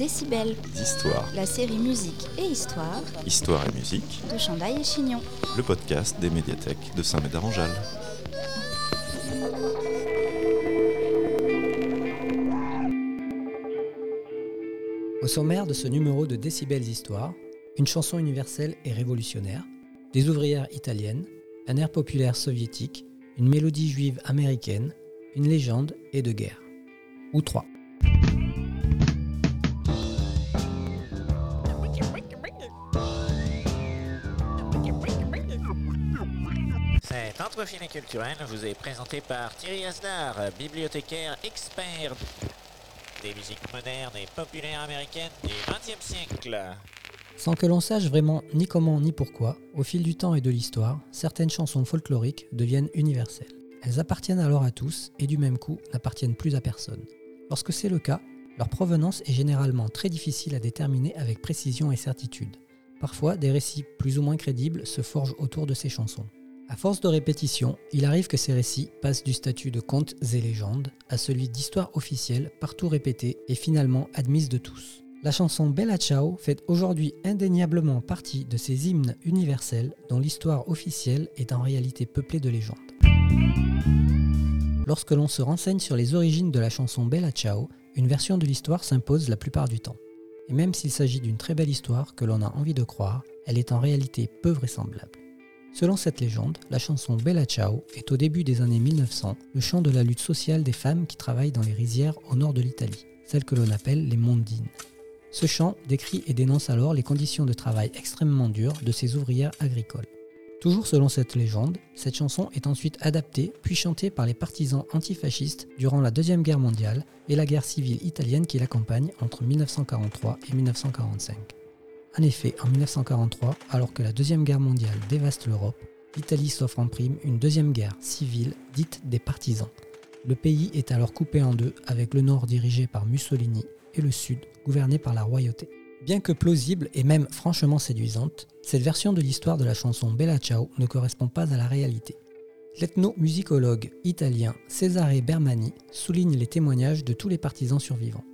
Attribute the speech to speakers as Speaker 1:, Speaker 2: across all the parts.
Speaker 1: Décibel,
Speaker 2: d'histoire,
Speaker 1: la série musique et histoire
Speaker 2: histoire et musique,
Speaker 1: de Chandail et Chignon.
Speaker 2: le podcast des médiathèques de Saint-Médard-en-Jalles.
Speaker 3: Au sommaire de ce numéro de Décibels Histoire, une chanson universelle et révolutionnaire, des ouvrières italiennes, un air populaire soviétique, une mélodie juive américaine, une légende et de guerre. Ou trois.
Speaker 4: Cet entrefilet culturel vous est présenté par Thierry Asdar, bibliothécaire expert des musiques modernes et populaires américaines du XXe siècle.
Speaker 3: Sans que l'on sache vraiment ni comment ni pourquoi, au fil du temps et de l'histoire, certaines chansons folkloriques deviennent universelles. Elles appartiennent alors à tous et du même coup n'appartiennent plus à personne. Lorsque c'est le cas, leur provenance est généralement très difficile à déterminer avec précision et certitude. Parfois, des récits plus ou moins crédibles se forgent autour de ces chansons. À force de répétition, il arrive que ces récits passent du statut de contes et légendes à celui d'histoire officielle partout répétée et finalement admise de tous. La chanson Bella Ciao fait aujourd'hui indéniablement partie de ces hymnes universels dont l'histoire officielle est en réalité peuplée de légendes. Lorsque l'on se renseigne sur les origines de la chanson Bella Ciao, une version de l'histoire s'impose la plupart du temps. Et même s'il s'agit d'une très belle histoire que l'on a envie de croire, elle est en réalité peu vraisemblable. Selon cette légende, la chanson Bella Ciao est au début des années 1900 le chant de la lutte sociale des femmes qui travaillent dans les rizières au nord de l'Italie, celles que l'on appelle les mondines. Ce chant décrit et dénonce alors les conditions de travail extrêmement dures de ces ouvrières agricoles. Toujours selon cette légende, cette chanson est ensuite adaptée puis chantée par les partisans antifascistes durant la Deuxième Guerre mondiale et la guerre civile italienne qui l'accompagne entre 1943 et 1945. En effet, en 1943, alors que la Deuxième Guerre mondiale dévaste l'Europe, l'Italie s'offre en prime une deuxième guerre civile dite des partisans. Le pays est alors coupé en deux avec le nord dirigé par Mussolini et le sud gouverné par la royauté. Bien que plausible et même franchement séduisante, cette version de l'histoire de la chanson Bella Ciao ne correspond pas à la réalité. L'ethnomusicologue italien Cesare Bermani souligne les témoignages de tous les partisans survivants.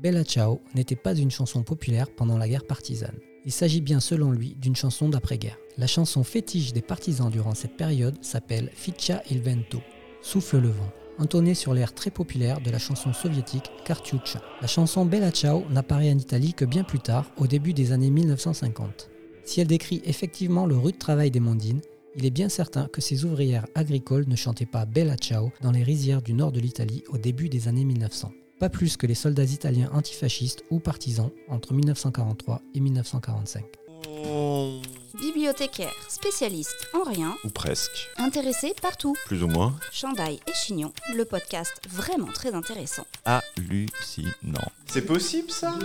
Speaker 3: Bella Ciao n'était pas une chanson populaire pendant la guerre partisane. Il s'agit bien selon lui d'une chanson d'après-guerre. La chanson fétiche des partisans durant cette période s'appelle Ficcia il vento, souffle le vent, entonnée sur l'air très populaire de la chanson soviétique Cartuccia. La chanson Bella Ciao n'apparaît en Italie que bien plus tard, au début des années 1950. Si elle décrit effectivement le rude travail des mondines, il est bien certain que ces ouvrières agricoles ne chantaient pas Bella Ciao dans les rizières du nord de l'Italie au début des années 1900 pas plus que les soldats italiens antifascistes ou partisans entre 1943 et 1945.
Speaker 1: Bibliothécaire, spécialiste en rien,
Speaker 2: Ou presque.
Speaker 1: intéressé partout.
Speaker 2: Plus ou moins
Speaker 1: Chandail et Chignon, le podcast vraiment très intéressant.
Speaker 2: hallucinant. C'est possible ça?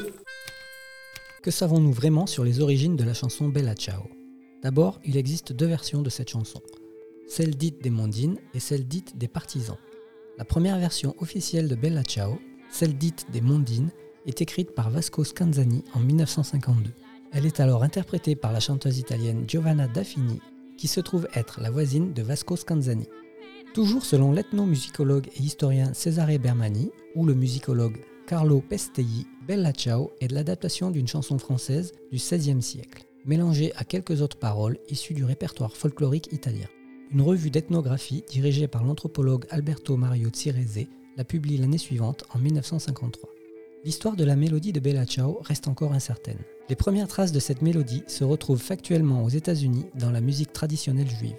Speaker 3: Que savons-nous vraiment sur les origines de la chanson Bella Ciao? D'abord, il existe deux versions de cette chanson, celle dite des mondines et celle dite des partisans. La première version officielle de Bella Ciao, celle dite des mondines, est écrite par Vasco Scanzani en 1952. Elle est alors interprétée par la chanteuse italienne Giovanna Daffini, qui se trouve être la voisine de Vasco Scanzani. Toujours selon l'ethnomusicologue et historien Cesare Bermani, ou le musicologue Carlo Pestelli, Bella Ciao est l'adaptation d'une chanson française du XVIe siècle, mélangée à quelques autres paroles issues du répertoire folklorique italien. Une revue d'ethnographie dirigée par l'anthropologue Alberto Mario Cirese la publie l'année suivante en 1953. L'histoire de la mélodie de Bella Ciao reste encore incertaine. Les premières traces de cette mélodie se retrouvent factuellement aux États-Unis dans la musique traditionnelle juive.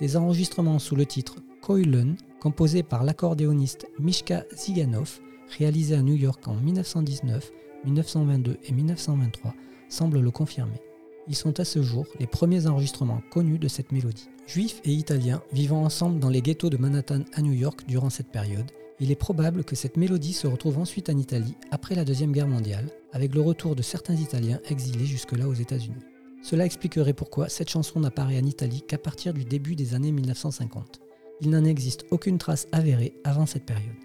Speaker 3: Des enregistrements sous le titre Koilen, composés par l'accordéoniste Mishka Ziganov, réalisés à New York en 1919, 1922 et 1923, semblent le confirmer. Ils sont à ce jour les premiers enregistrements connus de cette mélodie. Juifs et Italiens vivant ensemble dans les ghettos de Manhattan à New York durant cette période, il est probable que cette mélodie se retrouve ensuite en Italie après la Deuxième Guerre mondiale, avec le retour de certains Italiens exilés jusque-là aux États-Unis. Cela expliquerait pourquoi cette chanson n'apparaît en Italie qu'à partir du début des années 1950. Il n'en existe aucune trace avérée avant cette période.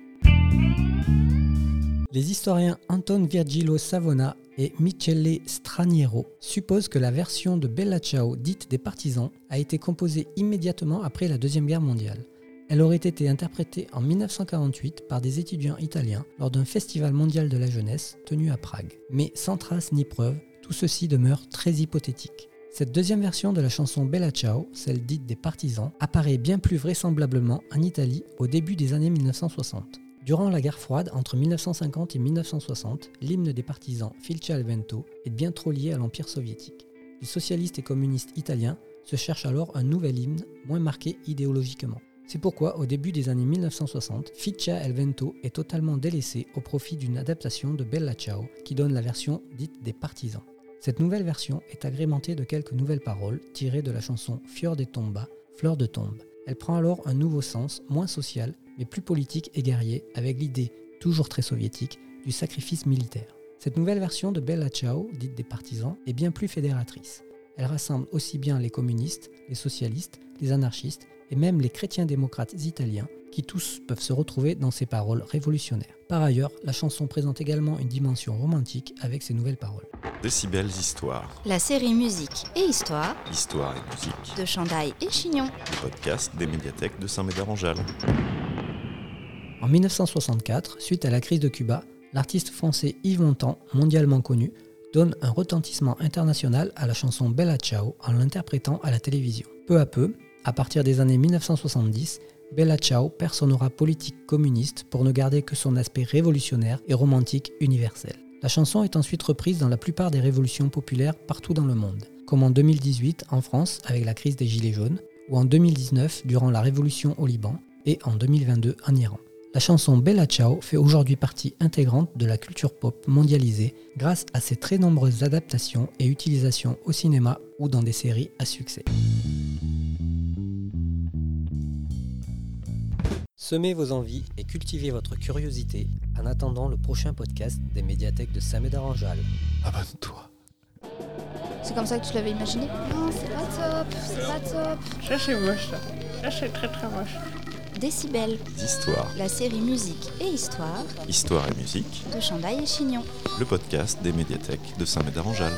Speaker 3: Les historiens Anton Virgilio Savona et Michele Straniero supposent que la version de Bella Ciao dite des partisans a été composée immédiatement après la Deuxième Guerre mondiale. Elle aurait été interprétée en 1948 par des étudiants italiens lors d'un festival mondial de la jeunesse tenu à Prague. Mais sans trace ni preuve, tout ceci demeure très hypothétique. Cette deuxième version de la chanson Bella Ciao, celle dite des partisans, apparaît bien plus vraisemblablement en Italie au début des années 1960. Durant la guerre froide entre 1950 et 1960, l'hymne des partisans Filce al vento est bien trop lié à l'Empire soviétique. Les socialistes et communistes italiens se cherchent alors un nouvel hymne moins marqué idéologiquement. C'est pourquoi, au début des années 1960, Ficcia el Vento est totalement délaissé au profit d'une adaptation de Bella Ciao qui donne la version dite des partisans. Cette nouvelle version est agrémentée de quelques nouvelles paroles tirées de la chanson Fior de Tomba, Fleur de tombe. Elle prend alors un nouveau sens, moins social, mais plus politique et guerrier, avec l'idée, toujours très soviétique, du sacrifice militaire. Cette nouvelle version de Bella Ciao, dite des partisans, est bien plus fédératrice. Elle rassemble aussi bien les communistes, les socialistes, les anarchistes et même les chrétiens démocrates italiens qui tous peuvent se retrouver dans ces paroles révolutionnaires. Par ailleurs, la chanson présente également une dimension romantique avec ses nouvelles paroles.
Speaker 2: Décibels Histoire.
Speaker 1: La série musique et histoire.
Speaker 2: Histoire et musique.
Speaker 1: De Chandaille et Chignon.
Speaker 2: Le podcast des médiathèques de Saint-Médard-en-Jalles.
Speaker 3: En 1964, suite à la crise de Cuba, l'artiste français Yves Montand, mondialement connu, donne un retentissement international à la chanson Bella Ciao en l'interprétant à la télévision. Peu à peu, à partir des années 1970, Bella Ciao perd son aura politique communiste pour ne garder que son aspect révolutionnaire et romantique universel. La chanson est ensuite reprise dans la plupart des révolutions populaires partout dans le monde, comme en 2018 en France avec la crise des Gilets jaunes, ou en 2019 durant la révolution au Liban, et en 2022 en Iran. La chanson Bella Ciao fait aujourd'hui partie intégrante de la culture pop mondialisée grâce à ses très nombreuses adaptations et utilisations au cinéma ou dans des séries à succès. Semez vos envies et cultivez votre curiosité en attendant le prochain podcast des médiathèques de Saint-Médard-en-Jalles.
Speaker 2: Abonne-toi.
Speaker 1: C'est comme ça que tu l'avais imaginé? Non, c'est pas top, c'est pas top.
Speaker 5: Ça c'est moche ça. Ça c'est très très moche.
Speaker 1: Décibel,
Speaker 2: Histoires.
Speaker 1: la série musique et histoire.
Speaker 2: Histoire et musique.
Speaker 1: De Chandaille et Chignon.
Speaker 2: Le podcast des médiathèques de Saint-Médard-en-Jalles.